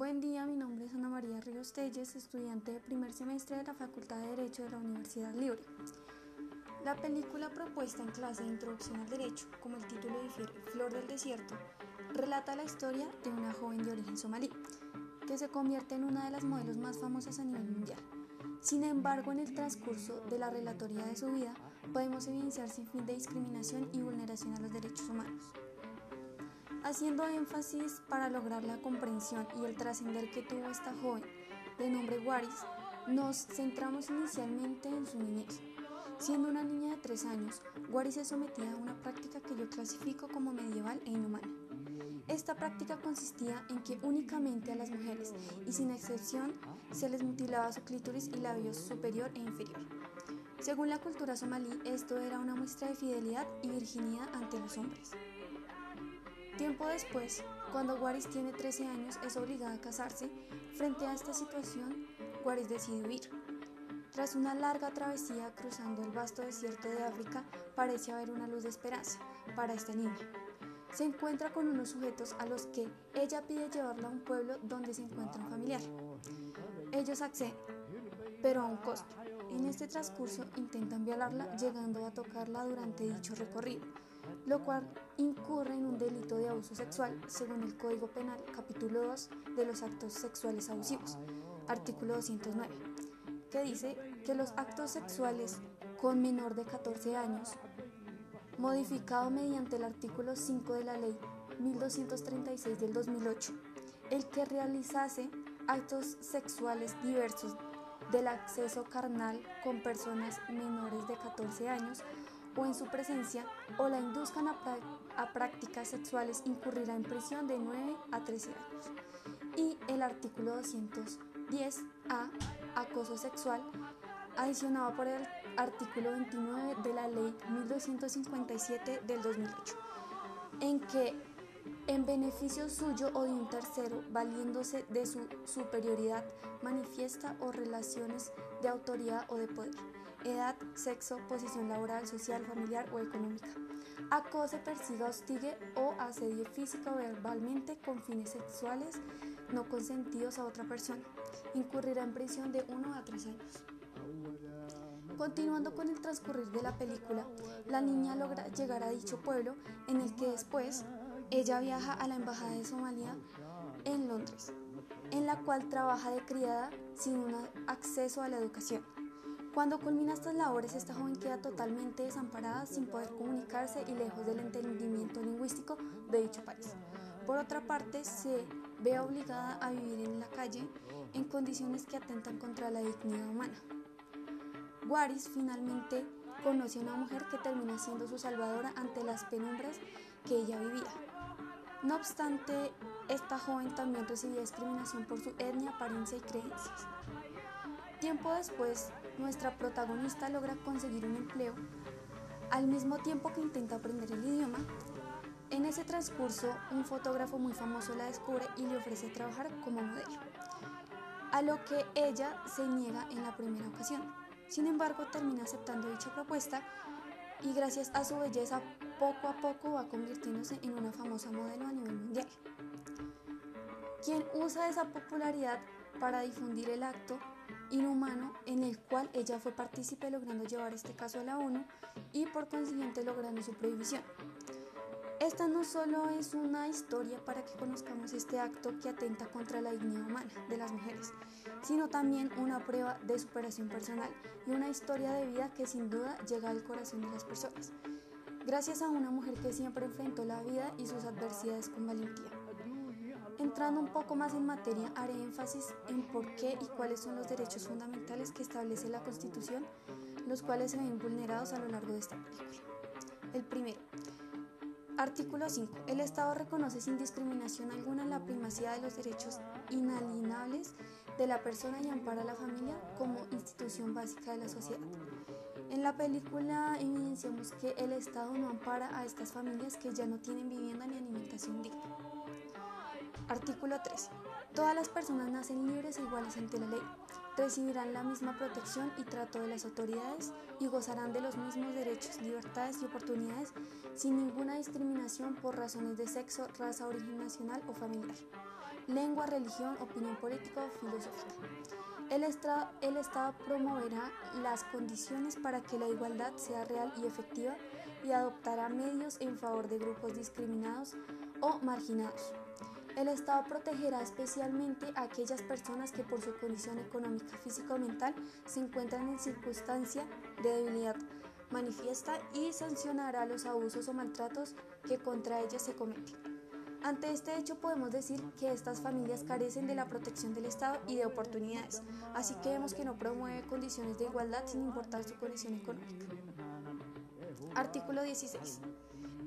Buen día, mi nombre es Ana María Ríos Telles, estudiante de primer semestre de la Facultad de Derecho de la Universidad Libre. La película propuesta en clase de Introducción al Derecho, como el título difiere, Flor del Desierto, relata la historia de una joven de origen somalí, que se convierte en una de las modelos más famosas a nivel mundial. Sin embargo, en el transcurso de la relatoría de su vida, podemos evidenciar sin fin de discriminación y vulneración a los derechos humanos. Haciendo énfasis para lograr la comprensión y el trascender que tuvo esta joven de nombre Waris, nos centramos inicialmente en su niñez. Siendo una niña de tres años, Waris es sometida a una práctica que yo clasifico como medieval e inhumana. Esta práctica consistía en que únicamente a las mujeres, y sin excepción, se les mutilaba su clítoris y labios superior e inferior. Según la cultura somalí, esto era una muestra de fidelidad y virginidad ante los hombres. Tiempo después, cuando Waris tiene 13 años, es obligada a casarse. Frente a esta situación, Waris decide huir. Tras una larga travesía cruzando el vasto desierto de África, parece haber una luz de esperanza para esta niña se encuentra con unos sujetos a los que ella pide llevarla a un pueblo donde se encuentra un familiar. Ellos acceden, pero a un costo. En este transcurso intentan violarla llegando a tocarla durante dicho recorrido, lo cual incurre en un delito de abuso sexual según el Código Penal capítulo 2 de los actos sexuales abusivos, artículo 209, que dice que los actos sexuales con menor de 14 años modificado mediante el artículo 5 de la Ley 1236 del 2008, el que realizase actos sexuales diversos del acceso carnal con personas menores de 14 años o en su presencia o la induzcan a, a, prácticas sexuales incurrirá en prisión de 9 a 13 años. Y el artículo 210A, acoso sexual, adicionado por el artículo 29 de la Ley 1257 del 2008, en que en beneficio suyo o de un tercero, valiéndose de su superioridad manifiesta o relaciones de autoridad o de poder, edad, sexo, posición laboral, social, familiar o económica, acose, persiga, hostigue o asedie física o verbalmente con fines sexuales no consentidos a otra persona, incurrirá en prisión de 1 a 3 años. Continuando con el transcurrir de la película, la niña logra llegar a dicho pueblo en el que después ella viaja a la Embajada de Somalia en Londres, en la cual trabaja de criada sin un acceso a la educación. Cuando culmina estas labores, esta joven queda totalmente desamparada, sin poder comunicarse y lejos del entendimiento lingüístico de dicho país. Por otra parte, se ve obligada a vivir en la calle en condiciones que atentan contra la dignidad humana. Waris finalmente conoce a una mujer que termina siendo su salvadora ante las penumbras que ella vivía. No obstante, esta joven también recibía discriminación por su etnia, apariencia y creencias. Tiempo después, nuestra protagonista logra conseguir un empleo al mismo tiempo que intenta aprender el idioma. En ese transcurso, un fotógrafo muy famoso la descubre y le ofrece trabajar como modelo, a lo que ella se niega en la primera ocasión. Sin embargo, termina aceptando dicha propuesta y gracias a su belleza poco a poco va convirtiéndose en una famosa modelo a nivel mundial. Quien usa esa popularidad para difundir el acto inhumano en el cual ella fue partícipe logrando llevar este caso a la ONU y por consiguiente logrando su prohibición. Esta no solo es una historia para que conozcamos este acto que atenta contra la dignidad humana de las mujeres, sino también una prueba de superación personal y una historia de vida que sin duda llega al corazón de las personas, gracias a una mujer que siempre enfrentó la vida y sus adversidades con valentía. Entrando un poco más en materia, haré énfasis en por qué y cuáles son los derechos fundamentales que establece la Constitución, los cuales se ven vulnerados a lo largo de esta película. El primero, Artículo 5. El Estado reconoce sin discriminación alguna la primacía de los derechos inalienables de la persona y ampara a la familia como institución básica de la sociedad. En la película evidenciamos que el Estado no ampara a estas familias que ya no tienen vivienda ni alimentación digna. Artículo 3. Todas las personas nacen libres e iguales ante la ley recibirán la misma protección y trato de las autoridades y gozarán de los mismos derechos, libertades y oportunidades sin ninguna discriminación por razones de sexo, raza, origen nacional o familiar. lengua, religión, opinión política o filosófica. El, el Estado promoverá las condiciones para que la igualdad sea real y efectiva y adoptará medios en favor de grupos discriminados o marginados. El Estado protegerá especialmente a aquellas personas que por su condición económica, física o mental se encuentran en circunstancia de debilidad manifiesta y sancionará los abusos o maltratos que contra ellas se cometen. Ante este hecho podemos decir que estas familias carecen de la protección del Estado y de oportunidades, así que vemos que no promueve condiciones de igualdad sin importar su condición económica. Artículo 16.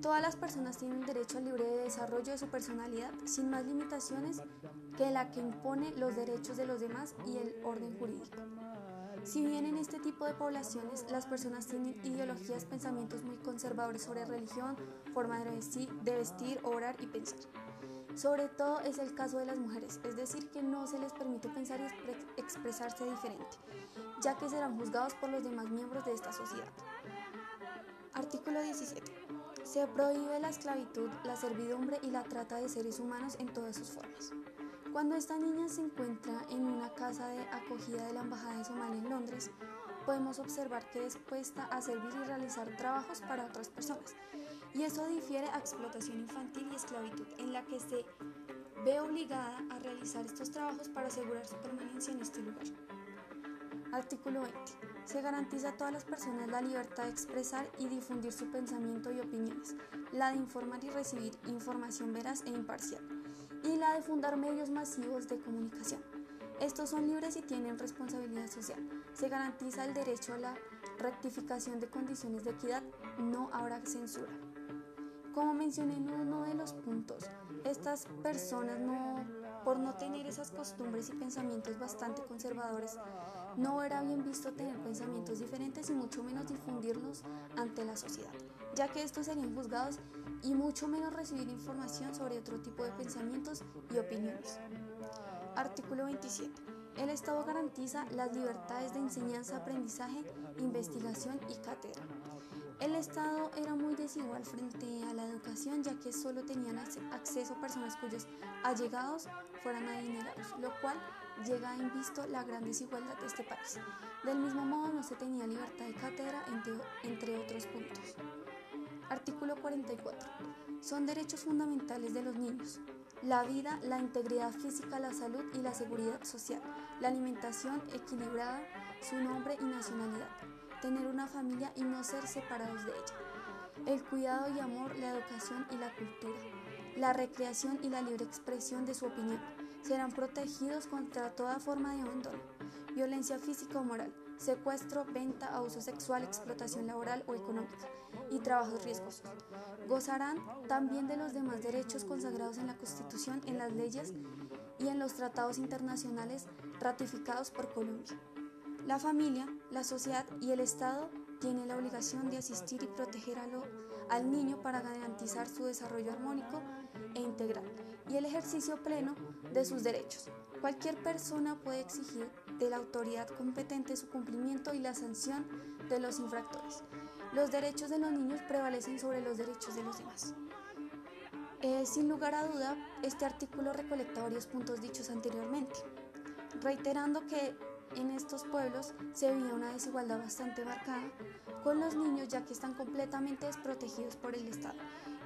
Todas las personas tienen derecho al libre desarrollo de su personalidad sin más limitaciones que la que impone los derechos de los demás y el orden jurídico. Si bien en este tipo de poblaciones las personas tienen ideologías, pensamientos muy conservadores sobre religión, forma de vestir, orar y pensar. Sobre todo es el caso de las mujeres, es decir, que no se les permite pensar y expresarse diferente, ya que serán juzgados por los demás miembros de esta sociedad. Artículo 17. Se prohíbe la esclavitud, la servidumbre y la trata de seres humanos en todas sus formas. Cuando esta niña se encuentra en una casa de acogida de la Embajada de Somalia en Londres, podemos observar que es puesta a servir y realizar trabajos para otras personas. Y eso difiere a explotación infantil y esclavitud, en la que se ve obligada a realizar estos trabajos para asegurar su permanencia en este lugar. Artículo 20. Se garantiza a todas las personas la libertad de expresar y difundir su pensamiento y opiniones, la de informar y recibir información veraz e imparcial, y la de fundar medios masivos de comunicación. Estos son libres y tienen responsabilidad social. Se garantiza el derecho a la rectificación de condiciones de equidad, no habrá censura. Como mencioné en uno de los puntos, estas personas no, por no tener esas costumbres y pensamientos bastante conservadores, no era bien visto tener pensamientos diferentes y mucho menos difundirlos ante la sociedad, ya que estos serían juzgados y mucho menos recibir información sobre otro tipo de pensamientos y opiniones. Artículo 27. El Estado garantiza las libertades de enseñanza, aprendizaje, investigación y cátedra. El Estado era muy desigual frente a la educación ya que solo tenían acceso personas cuyos allegados fueran adinerados, lo cual llega a invisto la gran desigualdad de este país. Del mismo modo, no se tenía libertad de cátedra, entre, entre otros puntos. Artículo 44. Son derechos fundamentales de los niños. La vida, la integridad física, la salud y la seguridad social, la alimentación equilibrada, su nombre y nacionalidad, tener una familia y no ser separados de ella, el cuidado y amor, la educación y la cultura, la recreación y la libre expresión de su opinión, serán protegidos contra toda forma de abandono, violencia física o moral, secuestro, venta, abuso sexual, explotación laboral o económica y trabajos riesgosos. Gozarán también de los demás derechos consagrados en la Constitución, en las leyes y en los tratados internacionales ratificados por Colombia. La familia, la sociedad y el Estado tienen la obligación de asistir y proteger al niño para garantizar su desarrollo armónico e integral y el ejercicio pleno de sus derechos. Cualquier persona puede exigir de la autoridad competente su cumplimiento y la sanción de los infractores. Los derechos de los niños prevalecen sobre los derechos de los demás. Eh, sin lugar a duda, este artículo recolecta varios puntos dichos anteriormente, reiterando que en estos pueblos se veía una desigualdad bastante marcada con los niños ya que están completamente desprotegidos por el Estado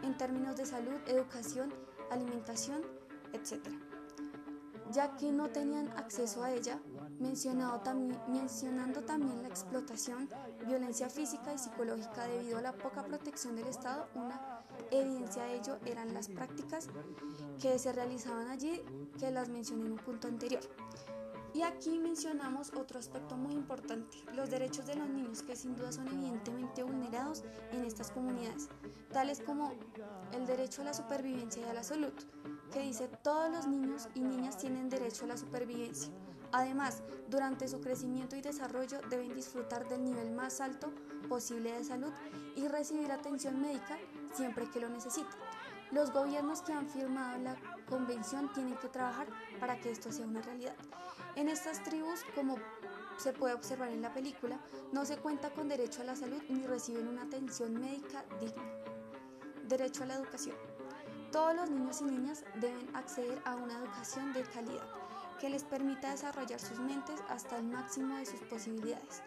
en términos de salud, educación alimentación, etc. Ya que no tenían acceso a ella, mencionado mencionando también la explotación, violencia física y psicológica debido a la poca protección del Estado, una evidencia de ello eran las prácticas que se realizaban allí, que las mencioné en un punto anterior. Y aquí mencionamos otro aspecto muy importante, los derechos de los niños que sin duda son evidentemente vulnerados en estas comunidades, tales como el derecho a la supervivencia y a la salud, que dice todos los niños y niñas tienen derecho a la supervivencia. Además, durante su crecimiento y desarrollo deben disfrutar del nivel más alto posible de salud y recibir atención médica siempre que lo necesiten. Los gobiernos que han firmado la convención tienen que trabajar para que esto sea una realidad. En estas tribus, como se puede observar en la película, no se cuenta con derecho a la salud ni reciben una atención médica digna. Derecho a la educación. Todos los niños y niñas deben acceder a una educación de calidad que les permita desarrollar sus mentes hasta el máximo de sus posibilidades.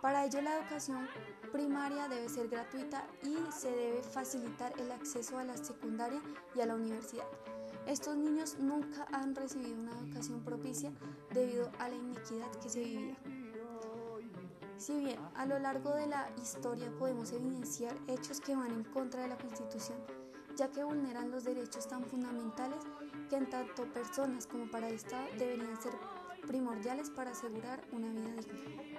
Para ello la educación primaria debe ser gratuita y se debe facilitar el acceso a la secundaria y a la universidad. Estos niños nunca han recibido una educación propicia debido a la inequidad que se vivía. Si bien a lo largo de la historia podemos evidenciar hechos que van en contra de la Constitución, ya que vulneran los derechos tan fundamentales que en tanto personas como para el Estado deberían ser primordiales para asegurar una vida digna.